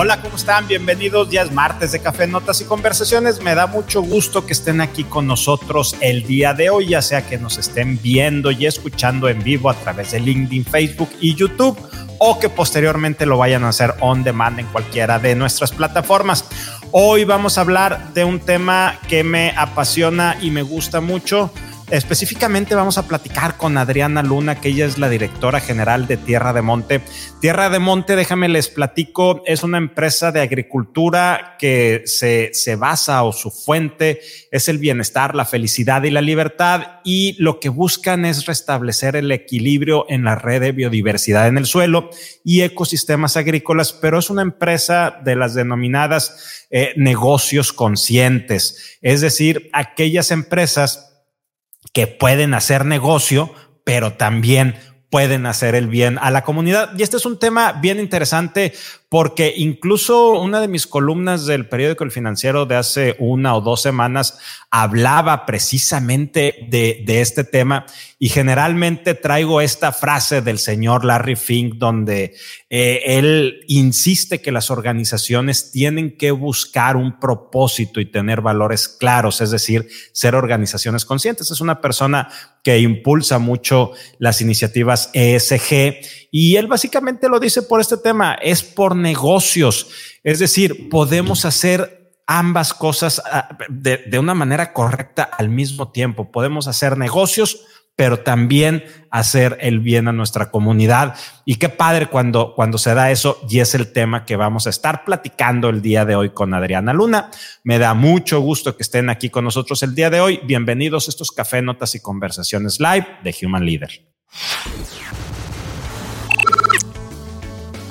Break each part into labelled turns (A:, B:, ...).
A: Hola, ¿cómo están? Bienvenidos. Ya es martes de Café Notas y Conversaciones. Me da mucho gusto que estén aquí con nosotros el día de hoy, ya sea que nos estén viendo y escuchando en vivo a través de LinkedIn, Facebook y YouTube o que posteriormente lo vayan a hacer on demand en cualquiera de nuestras plataformas. Hoy vamos a hablar de un tema que me apasiona y me gusta mucho Específicamente vamos a platicar con Adriana Luna, que ella es la directora general de Tierra de Monte. Tierra de Monte, déjame les platico, es una empresa de agricultura que se, se basa o su fuente es el bienestar, la felicidad y la libertad y lo que buscan es restablecer el equilibrio en la red de biodiversidad en el suelo y ecosistemas agrícolas, pero es una empresa de las denominadas eh, negocios conscientes, es decir, aquellas empresas que pueden hacer negocio, pero también pueden hacer el bien a la comunidad. Y este es un tema bien interesante porque incluso una de mis columnas del periódico El Financiero de hace una o dos semanas hablaba precisamente de, este tema y generalmente traigo esta frase del señor Larry Fink donde eh, él insiste que las organizaciones tienen que buscar un propósito y tener valores claros, es decir, ser organizaciones conscientes. Es una persona que impulsa mucho las iniciativas ESG y él básicamente lo dice por este tema, es por negocios. Es decir, podemos hacer ambas cosas ah, de, una manera correcta al mismo tiempo. Podemos hacer negocios, pero también hacer el bien a nuestra comunidad. Y qué padre cuando, cuando se da eso y es el tema que vamos a estar platicando el día de hoy con Adriana Luna. Me da mucho gusto que estén aquí con nosotros el día de hoy. Bienvenidos a estos café, notas y conversaciones live de Human Leader.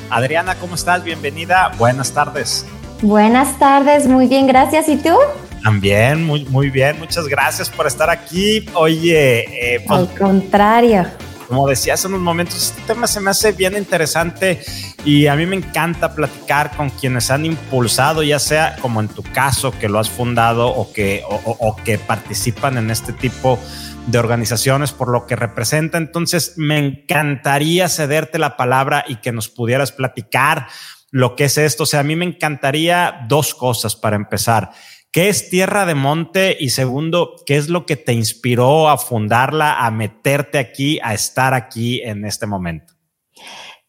A: Adriana, ¿cómo estás? Bienvenida. Buenas tardes.
B: Buenas tardes, muy bien, gracias. ¿Y tú?
A: También, muy, muy bien. Muchas gracias por estar aquí. Oye,
B: eh, pues, al contrario.
A: Como decía hace unos momentos, este tema se me hace bien interesante y a mí me encanta platicar con quienes han impulsado, ya sea como en tu caso, que lo has fundado o que, o, que participan en este tipo de organizaciones por lo que representa. Entonces, me encantaría cederte la palabra y que nos pudieras platicar lo que es esto. O sea, a mí me encantaría dos cosas para empezar. ¿Qué es Tierra de Monte? Y segundo, ¿qué es lo que te inspiró a fundarla, a meterte aquí, a estar aquí en este momento?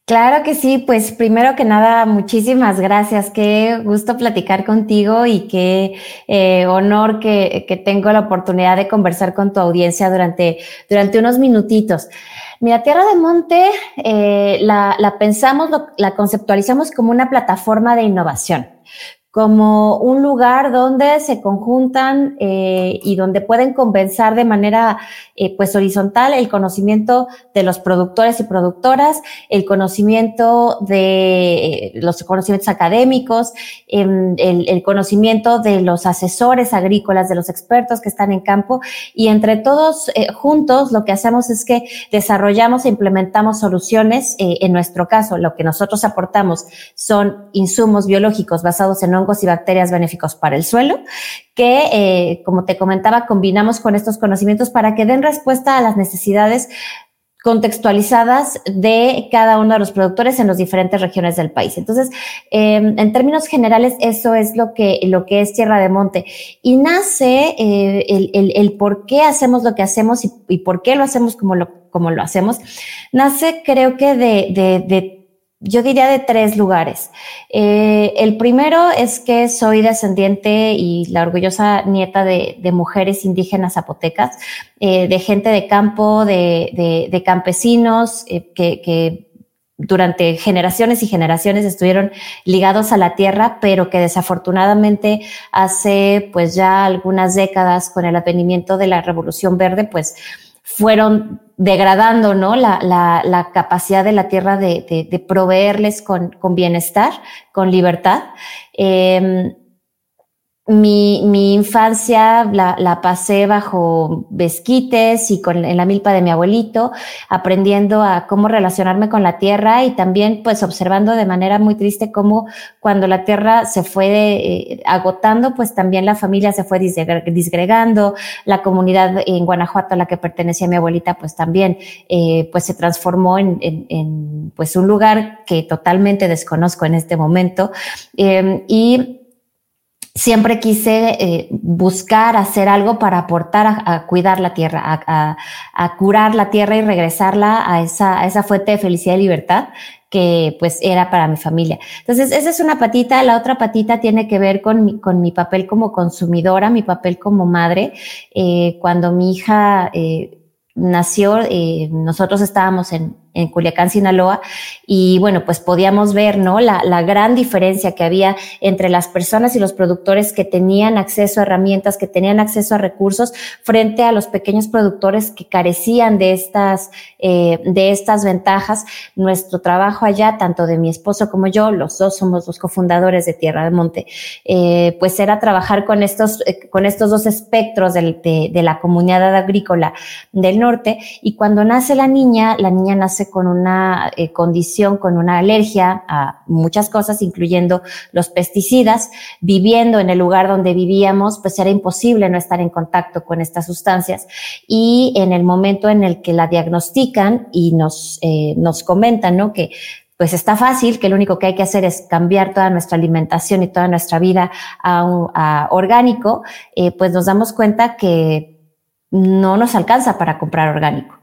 B: Claro que sí, pues primero que nada, muchísimas gracias. Qué gusto platicar contigo y qué eh, honor que, que, tengo la oportunidad de conversar con tu audiencia durante, durante unos minutitos. Mira, Tierra de Monte eh, la, la pensamos, la conceptualizamos como una plataforma de innovación como un lugar donde se conjuntan eh, y donde pueden compensar de manera eh, pues horizontal el conocimiento de los productores y productoras, el conocimiento de los conocimientos académicos, el, el, conocimiento de los asesores agrícolas, de los expertos que están en campo y entre todos eh, juntos lo que hacemos es que desarrollamos e implementamos soluciones. Eh, en nuestro caso, lo que nosotros aportamos son insumos biológicos basados en hongos y bacterias benéficos para el suelo, que, eh, como te comentaba, combinamos con estos conocimientos para que den respuesta a las necesidades contextualizadas de cada uno de los productores en las diferentes regiones del país. Entonces, eh, en términos generales, eso es lo que, lo que es Tierra de Monte. Y nace eh, el, el, por qué hacemos lo que hacemos y, y, por qué lo hacemos como lo, como lo hacemos. Nace, creo que, de, de, de yo diría de tres lugares. Eh, el primero es que soy descendiente y la orgullosa nieta de, mujeres indígenas zapotecas, eh, de gente de campo, de campesinos eh, que, que durante generaciones y generaciones estuvieron ligados a la tierra, pero que desafortunadamente hace pues ya algunas décadas con el advenimiento de la Revolución Verde, pues fueron degradando ¿no? la, la, la capacidad de la tierra de, de, de proveerles con, con, bienestar, con libertad. Eh, mi, mi, infancia la, la, pasé bajo besquites y con, en la milpa de mi abuelito, aprendiendo a cómo relacionarme con la tierra y también pues observando de manera muy triste cómo cuando la tierra se fue eh, agotando, pues también la familia se fue disgregando, la comunidad en Guanajuato a la que pertenecía mi abuelita pues también eh, pues se transformó en, en, en, pues un lugar que totalmente desconozco en este momento. Eh, y siempre quise eh, buscar hacer algo para aportar a, cuidar la tierra, a, curar la tierra y regresarla a esa, a fuente de felicidad y libertad que pues era para mi familia. Entonces, esa es una patita. La otra patita tiene que ver con mi, papel como consumidora, mi papel como madre. Eh, cuando mi hija eh, nació, nosotros estábamos en, en Culiacán, Sinaloa, y bueno, pues podíamos ver, ¿no? La, la, gran diferencia que había entre las personas y los productores que tenían acceso a herramientas, que tenían acceso a recursos, frente a los pequeños productores que carecían de estas, eh, de estas ventajas. Nuestro trabajo allá, tanto de mi esposo como yo, los dos somos los cofundadores de Tierra de Monte, eh, pues era trabajar con estos, eh, con estos dos espectros de, de, de la comunidad agrícola del norte. Y cuando nace la niña, la niña nace con una eh, condición, con una alergia a muchas cosas, incluyendo los pesticidas. Viviendo en el lugar donde vivíamos, pues era imposible no estar en contacto con estas sustancias. Y en el momento en el que la diagnostican y nos, eh, nos comentan, ¿no? Que pues está fácil, que lo único que hay que hacer es cambiar toda nuestra alimentación y toda nuestra vida a, orgánico, eh, pues nos damos cuenta que no nos alcanza para comprar orgánico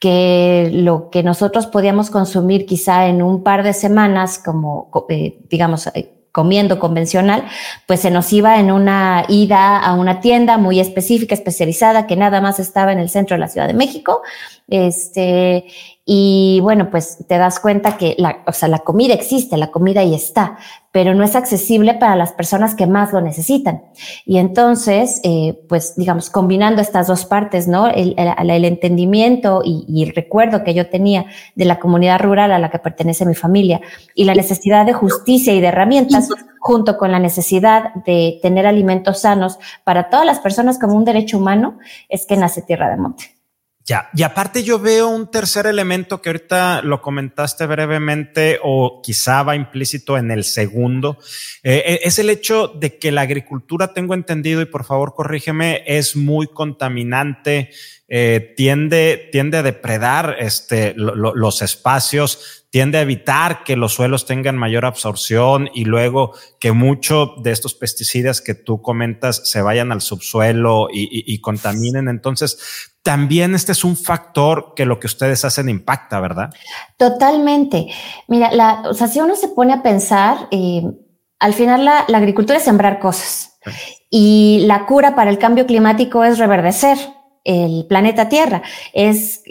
B: que lo que nosotros podíamos consumir quizá en un par de semanas, como eh, digamos, eh, comiendo convencional, pues se nos iba en una ida a una tienda muy específica, especializada, que nada más estaba en el centro de la Ciudad de México. Este, y bueno, pues te das cuenta que la, o sea, la comida existe, la comida ahí está, pero no es accesible para las personas que más lo necesitan. Y entonces, eh, pues digamos, combinando estas dos partes, ¿no? El, el, entendimiento y, y, el recuerdo que yo tenía de la comunidad rural a la que pertenece mi familia y la necesidad de justicia y de herramientas, junto con la necesidad de tener alimentos sanos para todas las personas como un derecho humano, es que nace Tierra de Monte.
A: Y aparte yo veo un tercer elemento que ahorita lo comentaste brevemente o quizá va implícito en el segundo, eh, eh, es el hecho de que la agricultura, tengo entendido, y por favor corrígeme, es muy contaminante, eh, tiende, tiende a depredar este, los espacios, tiende a evitar que los suelos tengan mayor absorción y luego que mucho de estos pesticidas que tú comentas se vayan al subsuelo y, y, y contaminen. Entonces, también este es un factor que lo que ustedes hacen impacta, ¿verdad?
B: Totalmente. Mira, la, o sea, si uno se pone a pensar, eh, al final la, la agricultura es sembrar cosas y la cura para el cambio climático es reverdecer el planeta Tierra, es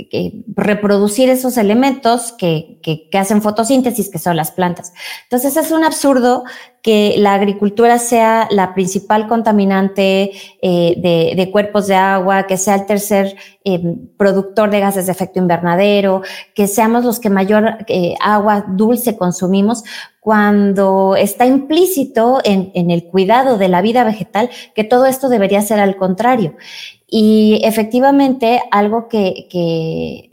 B: reproducir esos elementos que, que, que, hacen fotosíntesis, que son las plantas. Entonces es un absurdo que la agricultura sea la principal contaminante eh, de, cuerpos de agua, que sea el tercer eh, productor de gases de efecto invernadero, que seamos los que mayor eh, agua dulce consumimos, cuando está implícito en, en el cuidado de la vida vegetal que todo esto debería ser al contrario. Y efectivamente, algo que, que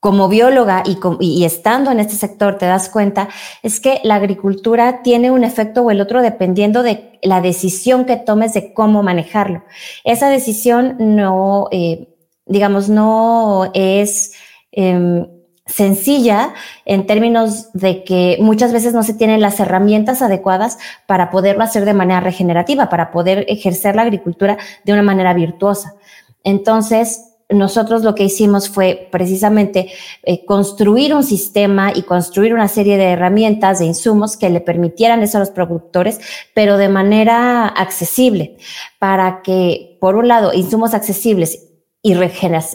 B: como bióloga y, estando en este sector te das cuenta es que la agricultura tiene un efecto o el otro dependiendo de la decisión que tomes de cómo manejarlo. Esa decisión no, eh, digamos, no es... Eh, sencilla en términos de que muchas veces no se tienen las herramientas adecuadas para poderlo hacer de manera regenerativa, para poder ejercer la agricultura de una manera virtuosa. Entonces, nosotros lo que hicimos fue precisamente eh, construir un sistema y construir una serie de herramientas, de insumos que le permitieran eso a los productores, pero de manera accesible, para que, por un lado, insumos accesibles y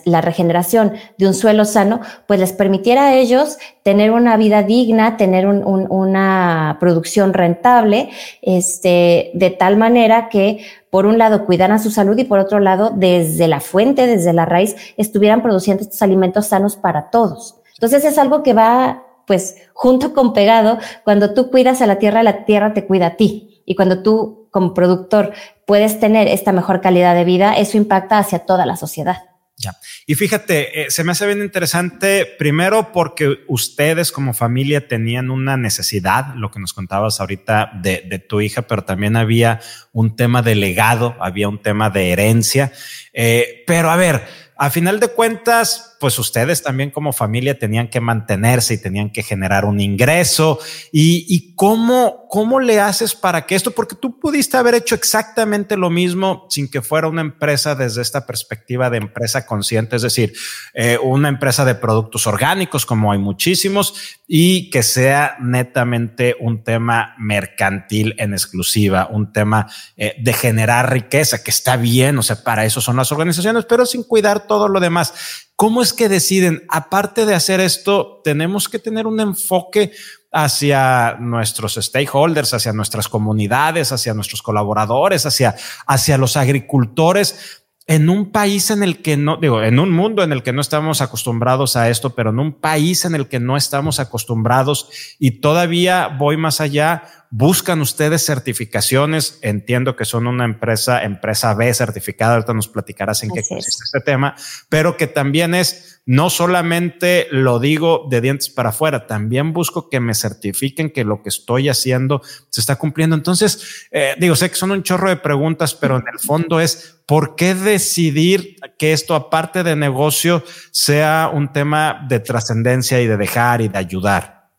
B: la regeneración de un suelo sano, pues les permitiera a ellos tener una vida digna, tener un, un, una producción rentable, este, de tal manera que, por un lado, cuidaran su salud y por otro lado, desde la fuente, desde la raíz, estuvieran produciendo estos alimentos sanos para todos. Entonces es algo que va, pues, junto con pegado, cuando tú cuidas a la tierra, la tierra te cuida a ti. Y cuando tú como productor puedes tener esta mejor calidad de vida, eso impacta hacia toda la sociedad.
A: Ya. Y fíjate, eh, se me hace bien interesante, primero porque ustedes como familia tenían una necesidad, lo que nos contabas ahorita de, tu hija, pero también había un tema de legado, había un tema de herencia. Eh, pero a ver, a final de cuentas, pues ustedes también como familia tenían que mantenerse y tenían que generar un ingreso. ¿Y, cómo, cómo le haces para que esto? Porque tú pudiste haber hecho exactamente lo mismo sin que fuera una empresa desde esta perspectiva de empresa consciente, es decir, eh, una empresa de productos orgánicos, como hay muchísimos, y que sea netamente un tema mercantil en exclusiva, un tema eh, de generar riqueza, que está bien, o sea, para eso son las organizaciones, pero sin cuidar todo lo demás. ¿Cómo es que deciden, aparte de hacer esto, tenemos que tener un enfoque hacia nuestros stakeholders, hacia nuestras comunidades, hacia nuestros colaboradores, hacia, hacia los agricultores? en un país en el que no, digo, en un mundo en el que no estamos acostumbrados a esto, pero en un país en el que no estamos acostumbrados y todavía voy más allá, buscan ustedes certificaciones, entiendo que son una empresa, empresa B certificada, ahorita nos platicarás en qué consiste este tema, pero que también es no solamente lo digo de dientes para afuera, también busco que me certifiquen que lo que estoy haciendo se está cumpliendo. Entonces, eh, digo, sé que son un chorro de preguntas, pero en el fondo es, ¿por qué decidir que esto, aparte de negocio, sea un tema de trascendencia y de dejar y de ayudar?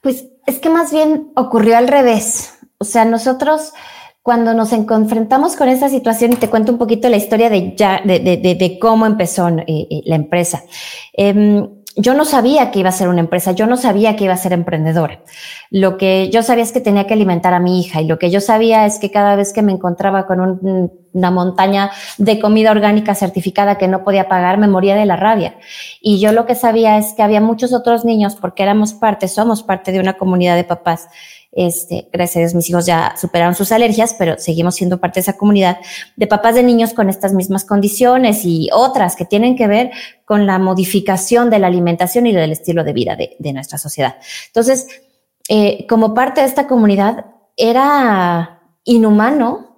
B: Pues es que más bien ocurrió al revés. O sea, nosotros cuando nos enfrentamos con esta situación, y te cuento un poquito la historia de, ya, de, de, de, cómo empezó eh, eh, la empresa. Eh, yo no sabía que iba a ser una empresa, yo no sabía que iba a ser emprendedora. Lo que yo sabía es que tenía que alimentar a mi hija y lo que yo sabía es que cada vez que me encontraba con una montaña de comida orgánica certificada que no podía pagar, me moría de la rabia. Y yo lo que sabía es que había muchos otros niños, porque éramos parte, somos parte de una comunidad de papás este, gracias a Dios mis hijos ya superaron sus alergias, pero seguimos siendo parte de esa comunidad de papás de niños con estas mismas condiciones y otras que tienen que ver con la modificación de la alimentación y del estilo de vida de, nuestra sociedad. Entonces, eh, como parte de esta comunidad, era inhumano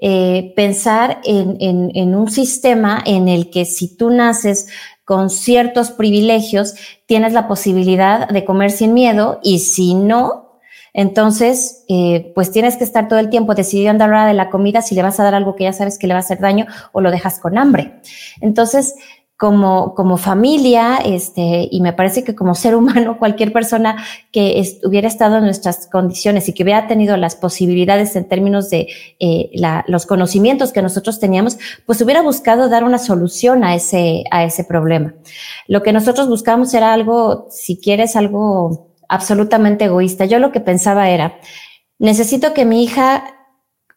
B: eh, pensar en, en, en un sistema en el que si tú naces con ciertos privilegios, tienes la posibilidad de comer sin miedo y si no, entonces, eh, pues tienes que estar todo el tiempo decidiendo a la hora de la comida si le vas a dar algo que ya sabes que le va a hacer daño o lo dejas con hambre. Entonces, como, como familia, este, y me parece que como ser humano, cualquier persona que hubiera estado en nuestras condiciones y que hubiera tenido las posibilidades en términos de eh, la, los conocimientos que nosotros teníamos, pues hubiera buscado dar una solución a ese, a ese problema. Lo que nosotros buscamos era algo, si quieres, algo absolutamente egoísta. Yo lo que pensaba era, necesito que mi hija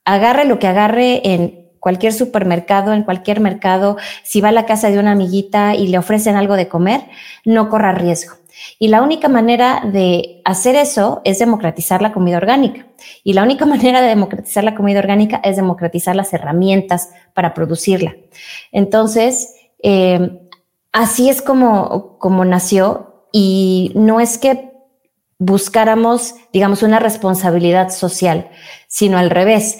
B: agarre lo que agarre en cualquier supermercado, en cualquier mercado, si va a la casa de una amiguita y le ofrecen algo de comer, no corra riesgo. Y la única manera de hacer eso es democratizar la comida orgánica. Y la única manera de democratizar la comida orgánica es democratizar las herramientas para producirla. Entonces, eh, así es como, como nació. Y no es que buscáramos, digamos, una responsabilidad social, sino al revés.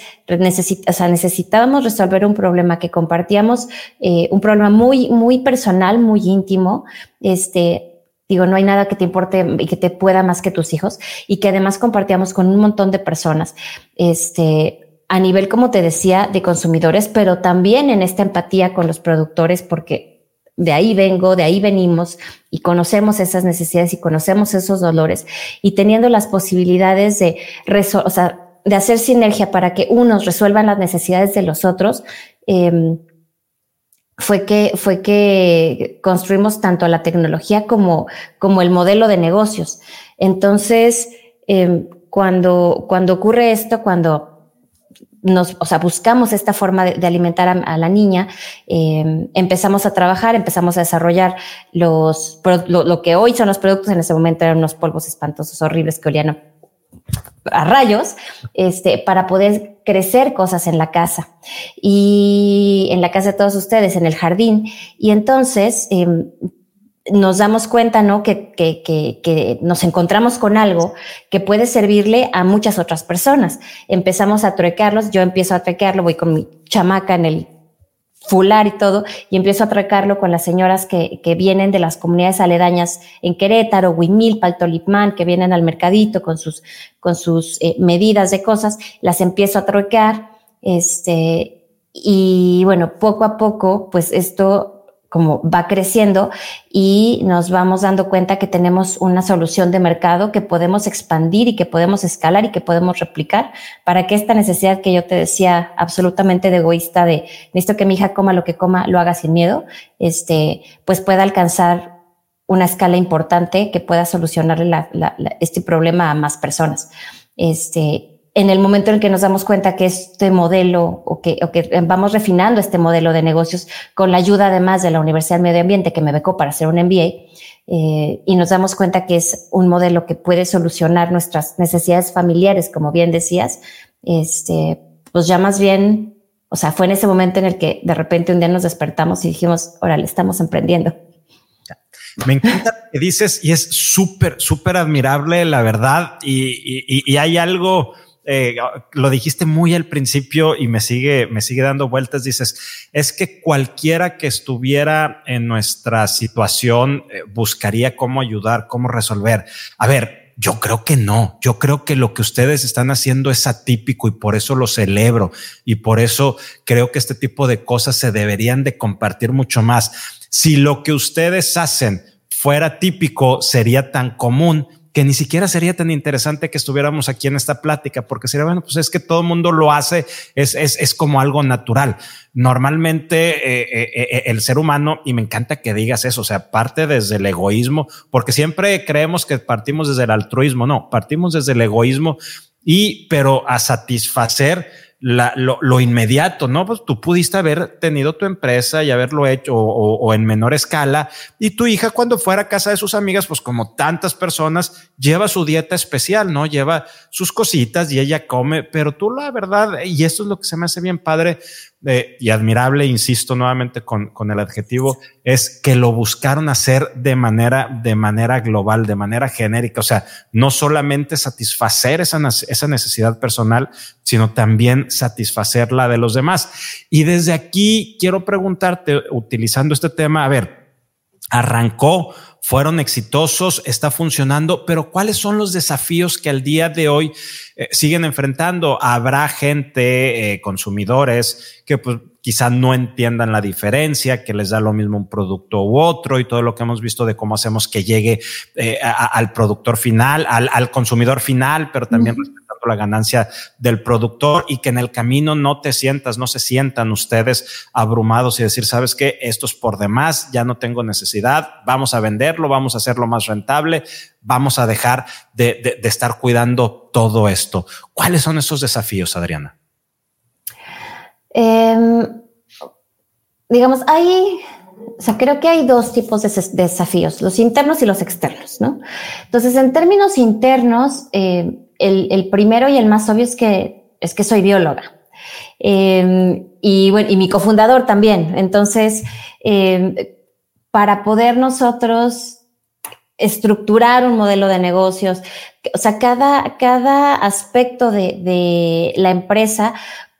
B: O sea, necesitábamos resolver un problema que compartíamos, eh, un problema muy, muy personal, muy íntimo. Este, digo, no hay nada que te importe y que te pueda más que tus hijos y que además compartíamos con un montón de personas. Este, a nivel, como te decía, de consumidores, pero también en esta empatía con los productores, porque de ahí vengo, de ahí venimos y conocemos esas necesidades y conocemos esos dolores y teniendo las posibilidades de, o sea, de hacer sinergia para que unos resuelvan las necesidades de los otros, eh, fue que, fue que construimos tanto la tecnología como, como el modelo de negocios. Entonces, eh, cuando, cuando ocurre esto, cuando nos, o sea, buscamos esta forma de, alimentar a, la niña, eh, empezamos a trabajar, empezamos a desarrollar los, lo, que hoy son los productos, en ese momento eran unos polvos espantosos, horribles que olían a, rayos, este, para poder crecer cosas en la casa y en la casa de todos ustedes, en el jardín. Y entonces, em, nos damos cuenta, ¿no? Que, que, que, que, nos encontramos con algo que puede servirle a muchas otras personas. Empezamos a truecarlos, yo empiezo a truecarlo, voy con mi chamaca en el fular y todo, y empiezo a truecarlo con las señoras que, que vienen de las comunidades aledañas en Querétaro, Huimil, Paltolipman, que vienen al mercadito con sus, con sus eh, medidas de cosas, las empiezo a truecar, este, y bueno, poco a poco, pues esto como va creciendo y nos vamos dando cuenta que tenemos una solución de mercado que podemos expandir y que podemos escalar y que podemos replicar para que esta necesidad que yo te decía absolutamente de egoísta de necesito que mi hija coma lo que coma, lo haga sin miedo, este, pues pueda alcanzar una escala importante que pueda solucionarle este problema a más personas. Este, en el momento en que nos damos cuenta que este modelo o que, o que vamos refinando este modelo de negocios con la ayuda además de la Universidad Medio Ambiente que me becó para hacer un MBA, eh, y nos damos cuenta que es un modelo que puede solucionar nuestras necesidades familiares, como bien decías, este, pues ya más bien, o sea, fue en ese momento en el que de repente un día nos despertamos y dijimos, órale, estamos emprendiendo.
A: Me encanta que dices y es súper, súper admirable, la verdad. Y, y, y hay algo eh, lo dijiste muy al principio y me sigue, me sigue dando vueltas. Dices, es que cualquiera que estuviera en nuestra situación eh, buscaría cómo ayudar, cómo resolver. A ver, yo creo que no. Yo creo que lo que ustedes están haciendo es atípico y por eso lo celebro y por eso creo que este tipo de cosas se deberían de compartir mucho más. Si lo que ustedes hacen fuera típico, sería tan común que ni siquiera sería tan interesante que estuviéramos aquí en esta plática, porque sería, bueno, pues es que todo el mundo lo hace, es, es, es como algo natural. Normalmente eh, eh, eh, el ser humano, y me encanta que digas eso, o sea, parte desde el egoísmo, porque siempre creemos que partimos desde el altruismo, no, partimos desde el egoísmo y, pero a satisfacer la, lo, lo, inmediato, ¿no? Pues tú pudiste haber tenido tu empresa y haberlo hecho o, o, en menor escala. Y tu hija cuando fuera a casa de sus amigas, pues como tantas personas, lleva su dieta especial, ¿no? Lleva sus cositas y ella come, pero tú la verdad, y esto es lo que se me hace bien padre, eh, y admirable, insisto nuevamente con, con, el adjetivo, es que lo buscaron hacer de manera, de manera global, de manera genérica. O sea, no solamente satisfacer esa, esa necesidad personal, sino también satisfacer la de los demás. Y desde aquí quiero preguntarte, utilizando este tema, a ver, arrancó fueron exitosos, está funcionando, pero ¿cuáles son los desafíos que al día de hoy eh, siguen enfrentando? Habrá gente, eh, consumidores, que pues quizá no entiendan la diferencia, que les da lo mismo un producto u otro y todo lo que hemos visto de cómo hacemos que llegue eh, a, al productor final, al, al, consumidor final, pero también uh -huh la ganancia del productor y que en el camino no te sientas, no se sientan ustedes abrumados y decir, sabes qué, esto es por demás, ya no tengo necesidad, vamos a venderlo, vamos a hacerlo más rentable, vamos a dejar de, de, estar cuidando todo esto. ¿Cuáles son esos desafíos, Adriana?
B: Eh, digamos, hay o sea, creo que hay dos tipos de desafíos, los internos y los externos, ¿no? Entonces, en términos internos, eh, el, primero y el más obvio es que, es que soy bióloga. Eh, y bueno, y mi cofundador también. Entonces, eh, para poder nosotros estructurar un modelo de negocios, o sea, cada, cada aspecto de, de la empresa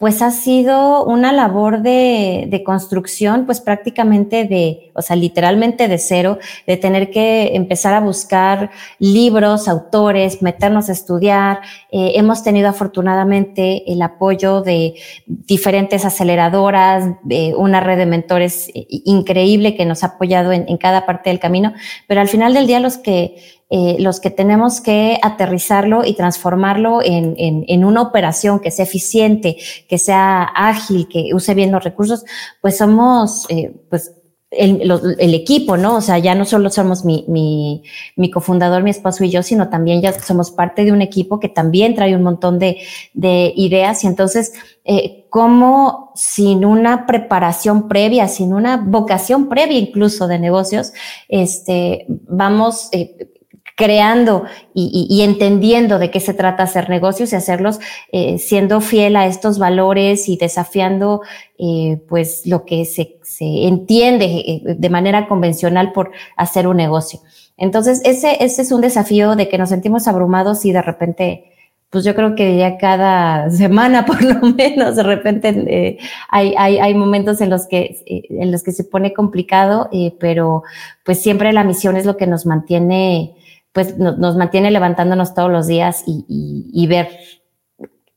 B: pues ha sido una labor de, de, construcción, pues prácticamente de, o sea, literalmente de cero, de tener que empezar a buscar libros, autores, meternos a estudiar. Eh, hemos tenido afortunadamente el apoyo de diferentes aceleradoras, de una red de mentores increíble que nos ha apoyado en, en cada parte del camino, pero al final del día los que eh, los que tenemos que aterrizarlo y transformarlo en, en, en, una operación que sea eficiente, que sea ágil, que use bien los recursos, pues somos, eh, pues, el, el, equipo, ¿no? O sea, ya no solo somos mi, mi, mi, cofundador, mi esposo y yo, sino también ya somos parte de un equipo que también trae un montón de, de ideas y entonces, eh, ¿cómo sin una preparación previa, sin una vocación previa incluso de negocios, este, vamos, eh, creando y, entendiendo de qué se trata hacer negocios y hacerlos eh, siendo fiel a estos valores y desafiando eh, pues lo que se, entiende eh, de manera convencional por hacer un negocio. Entonces, ese, ese es un desafío de que nos sentimos abrumados y de repente pues yo creo que ya cada semana por lo menos de repente hay, hay, hay, momentos en los que, en los que se pone complicado, pero pues siempre la misión es lo que nos mantiene pues nos mantiene levantándonos todos los días y, ver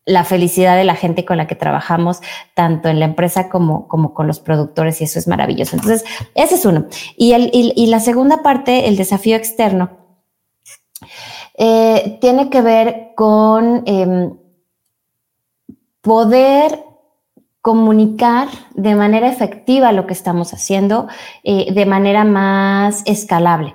B: la felicidad de la gente con la que trabajamos, tanto en la empresa como, como con los productores, y eso es maravilloso. Entonces, ese es uno. Y, el, y, la segunda parte, el desafío externo, eh, tiene que ver con em, poder comunicar de manera efectiva lo que estamos haciendo, eh, de manera más escalable.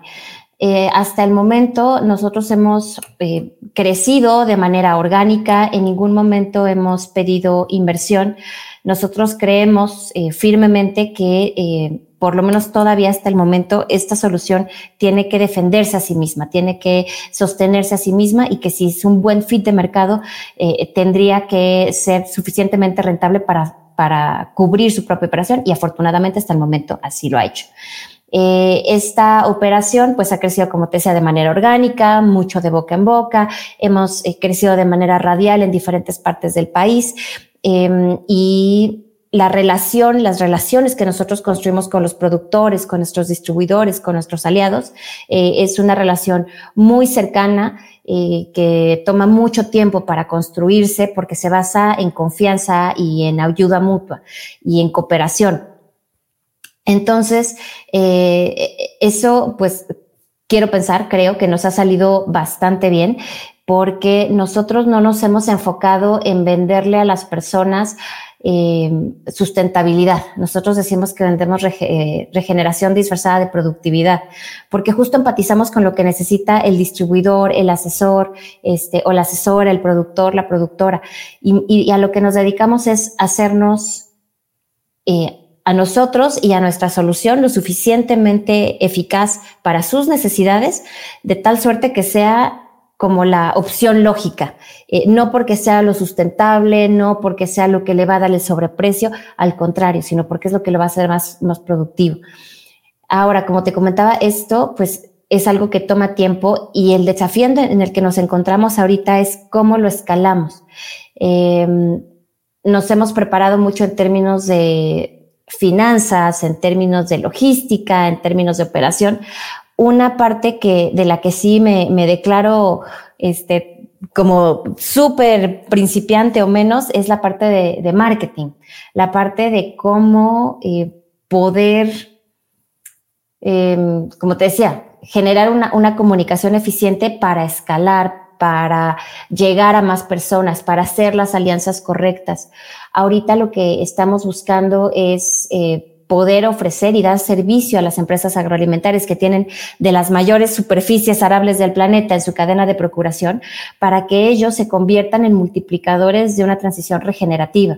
B: Eh, hasta el momento nosotros hemos eh, crecido de manera orgánica, en ningún momento hemos pedido inversión. Nosotros creemos eh, firmemente que por lo menos todavía hasta el momento, esta solución tiene que defenderse a sí misma, tiene que sostenerse a sí misma y que si es un buen fit de mercado, tendría que ser suficientemente rentable para, para cubrir su propia operación y afortunadamente hasta el momento así lo ha hecho. Eh, esta operación pues ha crecido, como te decía, de manera orgánica, mucho de boca en boca, hemos eh, crecido de manera radial en diferentes partes del país em, y la relación, las relaciones que nosotros construimos con los productores, con nuestros distribuidores, con nuestros aliados, eh, es una relación muy cercana que toma mucho tiempo para construirse porque se basa en confianza y en ayuda mutua y en cooperación. Entonces, eh, eso, pues, quiero pensar, creo que nos ha salido bastante bien porque nosotros no nos hemos enfocado en venderle a las personas eh, sustentabilidad. Nosotros decimos que vendemos eh, regeneración disfrazada de productividad, porque justo empatizamos con lo que necesita el distribuidor, el asesor, este, o la asesora, el productor, la productora. Y, y a lo que nos dedicamos es hacernos eh, a nosotros y a nuestra solución lo suficientemente eficaz para sus necesidades, de tal suerte que sea como la opción lógica, eh, no porque sea lo sustentable, no porque sea lo que le va a dar el sobreprecio, al contrario, sino porque es lo que lo va a hacer más, más productivo. Ahora, como te comentaba, esto pues es algo que toma tiempo y el desafío en el que nos encontramos ahorita es cómo lo escalamos. Em, nos hemos preparado mucho en términos de, finanzas, en términos de logística, en términos de operación. Una parte que, de la que sí me, declaro este, como súper principiante o menos es la parte de, marketing, la parte de cómo eh, poder, em, como te decía, generar una, una comunicación eficiente para escalar, para llegar a más personas, para hacer las alianzas correctas. Ahorita lo que estamos buscando es eh, poder ofrecer y dar servicio a las empresas agroalimentarias que tienen de las mayores superficies arables del planeta en su cadena de procuración para que ellos se conviertan en multiplicadores de una transición regenerativa.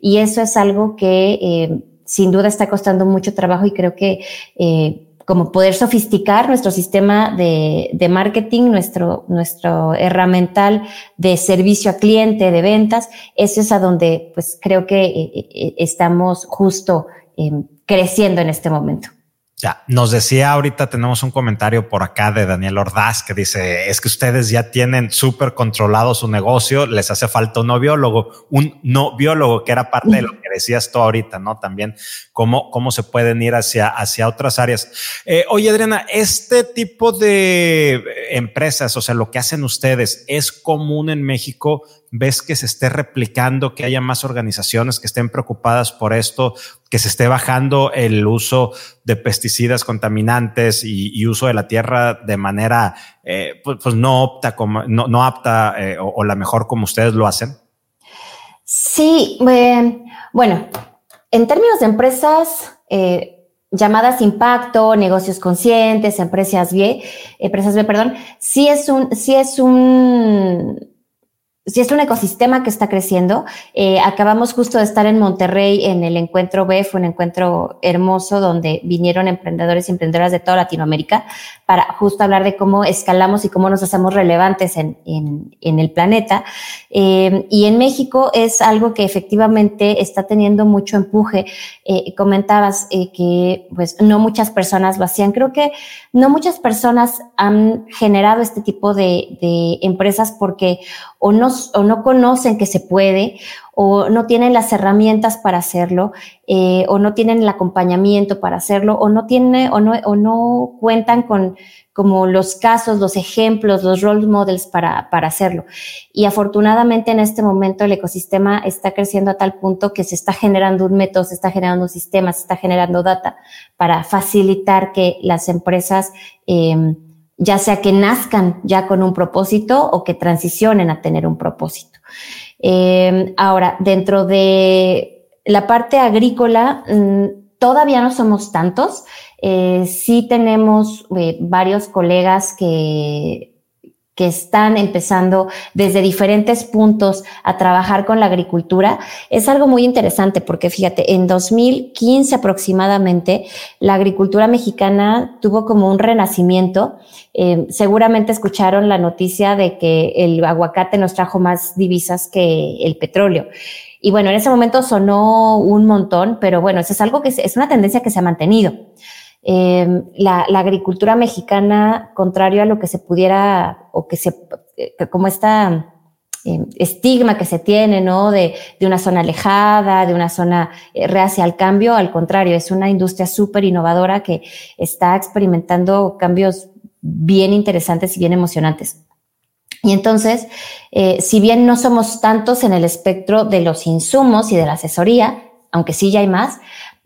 B: Y eso es algo que eh, sin duda está costando mucho trabajo y creo que eh, como poder sofisticar nuestro sistema de, marketing, nuestro, nuestro herramental de servicio a cliente, de ventas, eso es a donde pues creo que eh, eh, estamos justo em, creciendo en este momento.
A: Ya, nos decía ahorita, tenemos un comentario por acá de Daniel Ordaz que dice, es que ustedes ya tienen súper controlado su negocio, les hace falta un no biólogo, un no biólogo, que era parte de lo que decías tú ahorita, ¿no? También cómo, cómo se pueden ir hacia, hacia otras áreas. Eh, oye, Adriana, este tipo de empresas, o sea, lo que hacen ustedes, ¿es común en México? Ves que se esté replicando, que haya más organizaciones que estén preocupadas por esto, que se esté bajando el uso de pesticidas contaminantes y, uso de la tierra de manera eh, pues, pues, no opta como no, no apta eh, o, la mejor como ustedes lo hacen?
B: Sí, bueno, en términos de empresas eh, llamadas impacto, negocios conscientes, empresas B, empresas B, perdón, sí es un, sí es un sí es un ecosistema que está creciendo. Eh, acabamos justo de estar en Monterrey en el encuentro BEF, un encuentro hermoso donde vinieron emprendedores y emprendedoras de toda Latinoamérica para justo hablar de cómo escalamos y cómo nos hacemos relevantes en, en, el planeta. Eh, y en México es algo que efectivamente está teniendo mucho empuje. Eh, comentabas que pues no muchas personas lo hacían. Creo que no muchas personas han generado este tipo de, de empresas porque o no, o no conocen que se puede, o no tienen las herramientas para hacerlo, eh, o no tienen el acompañamiento para hacerlo, o no tienen, o no, o no cuentan con como los casos, los ejemplos, los role models para, para hacerlo. Y afortunadamente en este momento el ecosistema está creciendo a tal punto que se está generando un método, se está generando un sistema, se está generando data para facilitar que las empresas eh, ya sea que nazcan ya con un propósito o que transicionen a tener un propósito. Eh, ahora, dentro de la parte agrícola, mm, todavía no somos tantos. Eh, sí tenemos eh, varios colegas que que están empezando desde diferentes puntos a trabajar con la agricultura, es algo muy interesante porque fíjate, en 2015 aproximadamente, la agricultura mexicana tuvo como un renacimiento. Eh, seguramente escucharon la noticia de que el aguacate nos trajo más divisas que el petróleo. Y bueno, en ese momento sonó un montón, pero bueno, eso es algo que es una tendencia que se ha mantenido. Eh, la, agricultura mexicana, contrario a lo que se pudiera, o que se, como esta eh, estigma que se tiene, ¿no? De, de, una zona alejada, de una zona eh, reacia al cambio, al contrario, es una industria súper innovadora que está experimentando cambios bien interesantes y bien emocionantes. Y entonces, si bien no somos tantos en el espectro de los insumos y de la asesoría, aunque sí ya hay más,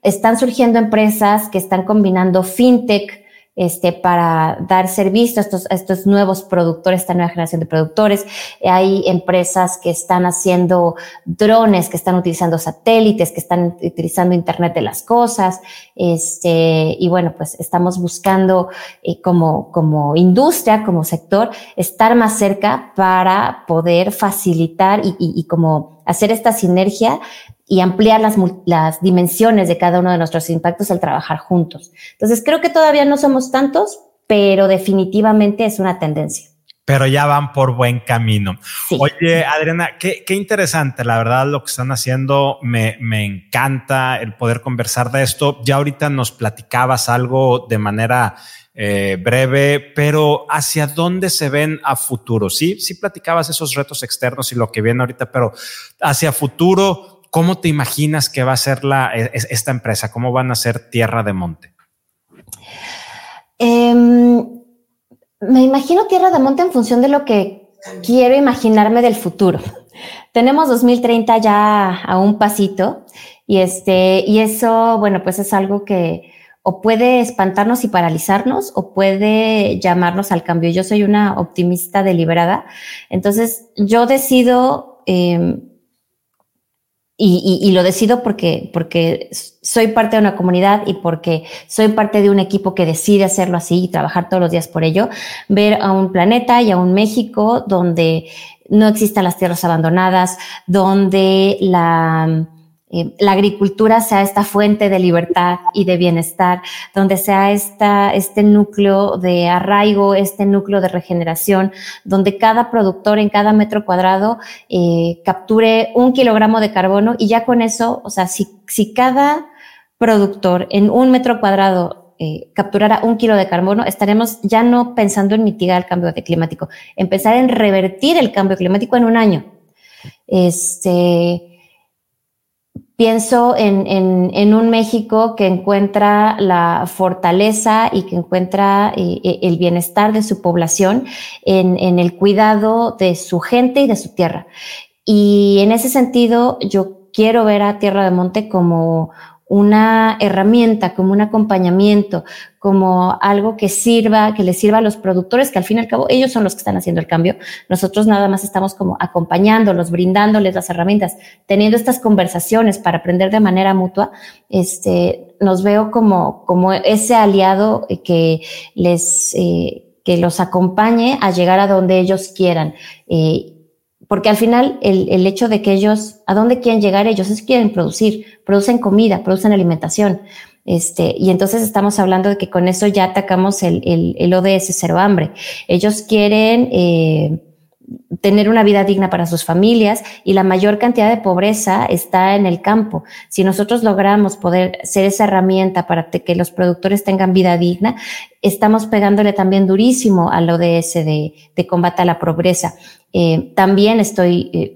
B: están surgiendo empresas que están combinando fintech este, para dar servicio a estos, estos nuevos productores, esta nueva generación de productores. Hay empresas que están haciendo drones, que están utilizando satélites, que están utilizando Internet de las cosas. Este, y bueno, pues estamos buscando eh, como, como industria, como sector, estar más cerca para poder facilitar y, y, y como hacer esta sinergia y ampliar las, las dimensiones de cada uno de nuestros impactos al trabajar juntos. Entonces, creo que todavía no somos tantos, pero definitivamente es una tendencia.
A: Pero ya van por buen camino. Oye, Adriana, qué, qué, interesante, la verdad, lo que están haciendo. Me, me encanta el poder conversar de esto. Ya ahorita nos platicabas algo de manera eh, breve, pero ¿hacia dónde se ven a futuro? Sí, sí platicabas esos retos externos y lo que viene ahorita, pero hacia futuro, ¿Cómo te imaginas que va a ser la, e, esta empresa? ¿Cómo van a ser Tierra de Monte?
B: Em, me imagino Tierra de Monte en función de lo que quiero imaginarme del futuro. Tenemos 2030 ya a un pasito y este, y eso, bueno, pues es algo que o puede espantarnos y paralizarnos o puede llamarnos al cambio. Yo soy una optimista deliberada. Entonces yo decido eh, y, y, lo decido porque, porque soy parte de una comunidad y porque soy parte de un equipo que decide hacerlo así y trabajar todos los días por ello, ver a un planeta y a un México donde no existan las tierras abandonadas, donde la, eh, la agricultura sea esta fuente de libertad y de bienestar, donde sea esta, este núcleo de arraigo, este núcleo de regeneración, donde cada productor en cada metro cuadrado eh, capture un kilogramo de carbono y ya con eso, o sea, si, si cada productor en un metro cuadrado eh, capturara un kilo de carbono, estaremos ya no pensando en mitigar el cambio climático, empezar en revertir el cambio climático en un año. Este, Pienso en, en, un México que encuentra la fortaleza y que encuentra eh, eh, el bienestar de su población en, en el cuidado de su gente y de su tierra. Y en ese sentido, yo quiero ver a Tierra de Monte como una herramienta, como un acompañamiento, como algo que sirva, que les sirva a los productores, que al fin y al cabo ellos son los que están haciendo el cambio. Nosotros nada más estamos como acompañándolos, brindándoles las herramientas, teniendo estas conversaciones para aprender de manera mutua. Este, nos veo como, como ese aliado que les, eh, que los acompañe a llegar a donde ellos quieran. Eh, porque al final el, el, hecho de que ellos, ¿a dónde quieren llegar ellos? Es quieren producir, producen comida, producen alimentación. Este, y entonces estamos hablando de que con eso ya atacamos el, el, el ODS cero hambre. Ellos quieren eh, tener una vida digna para sus familias y la mayor cantidad de pobreza está en el campo. Si nosotros logramos poder ser esa herramienta para que los productores tengan vida digna, estamos pegándole también durísimo al ODS de, de combate a la pobreza. Eh, también estoy eh,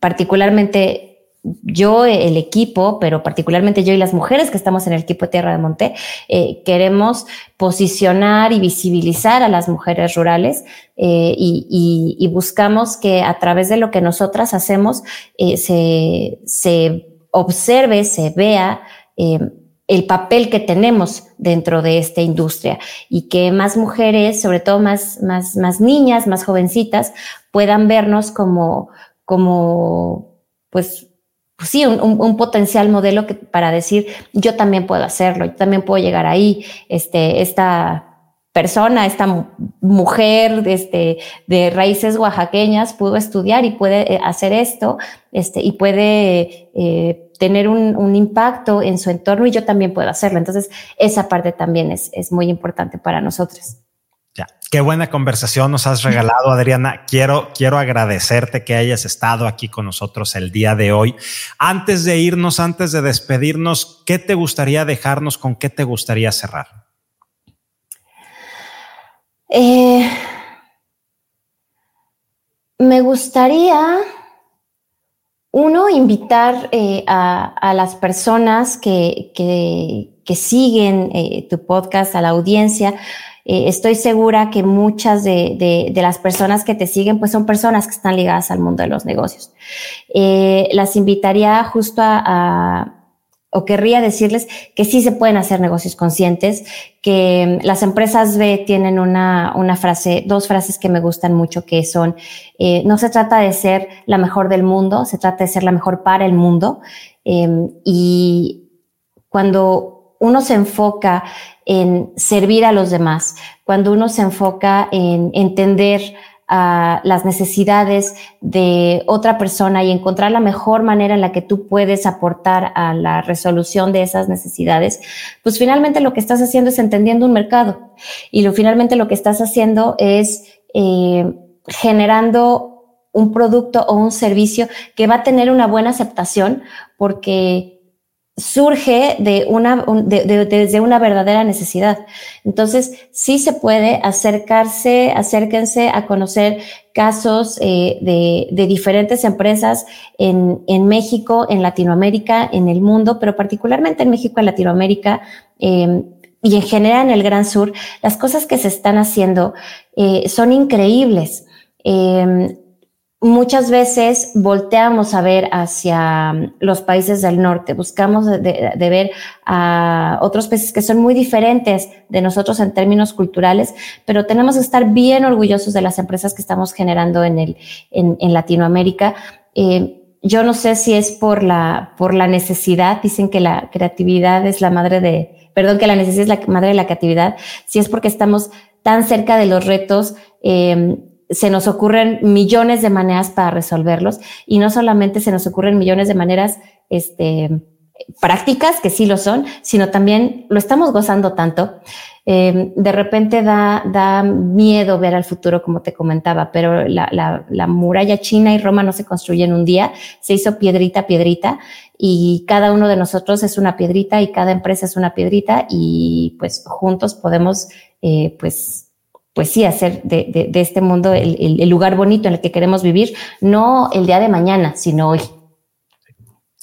B: particularmente yo, el equipo, pero particularmente yo y las mujeres que estamos en el equipo Tierra de Monte, eh, queremos posicionar y visibilizar a las mujeres rurales eh, y, y, buscamos que a través de lo que nosotras hacemos eh, se, se, observe, se vea eh, el papel que tenemos dentro de esta industria y que más mujeres, sobre todo más, más, más niñas, más jovencitas, puedan vernos como, como, pues, pues sí, un, un, potencial modelo que, para decir, yo también puedo hacerlo, yo también puedo llegar ahí, este, esta persona, esta mujer este, de raíces oaxaqueñas pudo estudiar y puede eh, hacer esto este, y puede eh, tener un, un, impacto en su entorno y yo también puedo hacerlo. Entonces, esa parte también es, es muy importante para nosotros.
A: Ya, qué buena conversación nos has regalado, Adriana. Quiero, quiero agradecerte que hayas estado aquí con nosotros el día de hoy. Antes de irnos, antes de despedirnos, ¿qué te gustaría dejarnos? ¿Con qué te gustaría cerrar?
B: Eh, me gustaría, uno, invitar eh, a, las personas que, que, que siguen eh, tu podcast, a la audiencia, eh, estoy segura que muchas de, de, de, las personas que te siguen, pues son personas que están ligadas al mundo de los negocios. Eh, las invitaría justo a, a o querría decirles que sí se pueden hacer negocios conscientes, que las empresas B tienen una, una frase, dos frases que me gustan mucho, que son, eh, no se trata de ser la mejor del mundo, se trata de ser la mejor para el mundo. Eh, y cuando uno se enfoca en servir a los demás, cuando uno se enfoca en entender uh, las necesidades de otra persona y encontrar la mejor manera en la que tú puedes aportar a la resolución de esas necesidades, pues finalmente lo que estás haciendo es entendiendo un mercado. Y lo finalmente lo que estás haciendo es eh, generando un producto o un servicio que va a tener una buena aceptación porque surge de una, de, de, desde una verdadera necesidad. Entonces, sí se puede acercarse, acérquense a conocer casos eh, de, de, diferentes empresas en, en, México, en Latinoamérica, en el mundo, pero particularmente en México, en Latinoamérica. Eh, y en general en el Gran Sur, las cosas que se están haciendo eh, son increíbles. Eh, muchas veces volteamos a ver hacia mm, los países del norte, buscamos de, ver a otros países que son muy diferentes de nosotros en términos culturales, pero tenemos que estar bien orgullosos de las empresas que estamos generando en, el, en, en Latinoamérica. Eh, yo no sé si es por la, por la necesidad, dicen que la creatividad es la madre de, perdón, que la necesidad es la madre de la creatividad, si es porque estamos tan cerca de los retos, eh, se nos ocurren millones de maneras para resolverlos y no solamente se nos ocurren millones de maneras este, prácticas, que sí lo son, sino también lo estamos gozando tanto. Eh, de repente da, da miedo ver al futuro, como te comentaba, pero la, la, la muralla china y Roma no se construyen un día, se hizo piedrita piedrita y cada uno de nosotros es una piedrita y cada empresa es una piedrita y pues juntos podemos eh, pues pues sí, hacer de, de, de este mundo el, el, el, lugar bonito en el que queremos vivir, no el día de mañana, sino hoy.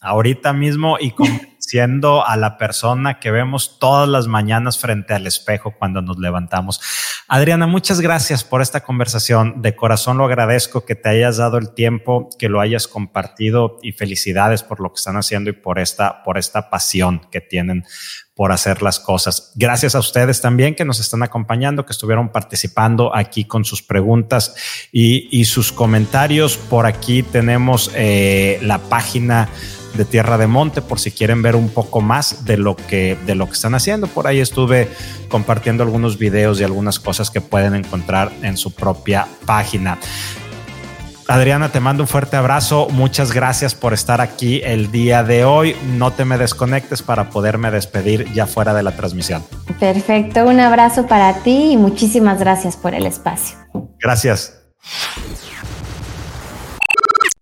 A: Ahorita mismo y convenciendo a la persona que vemos todas las mañanas frente al espejo cuando nos levantamos. Adriana, muchas gracias por esta conversación. De corazón lo agradezco que te hayas dado el tiempo, que lo hayas compartido y felicidades por lo que están haciendo y por esta, por esta pasión que tienen por hacer las cosas. Gracias a ustedes también que nos están acompañando, que estuvieron participando aquí con sus preguntas y, y sus comentarios. Por aquí tenemos eh, la página de Tierra de Monte por si quieren ver un poco más de lo que de lo que están haciendo. Por ahí estuve compartiendo algunos videos y algunas cosas que pueden encontrar en su propia página. Adriana, te mando un fuerte abrazo. Muchas gracias por estar aquí el día de hoy. No te me desconectes para poderme despedir ya fuera de la transmisión.
B: Perfecto, un abrazo para ti y muchísimas gracias por el espacio.
A: Gracias.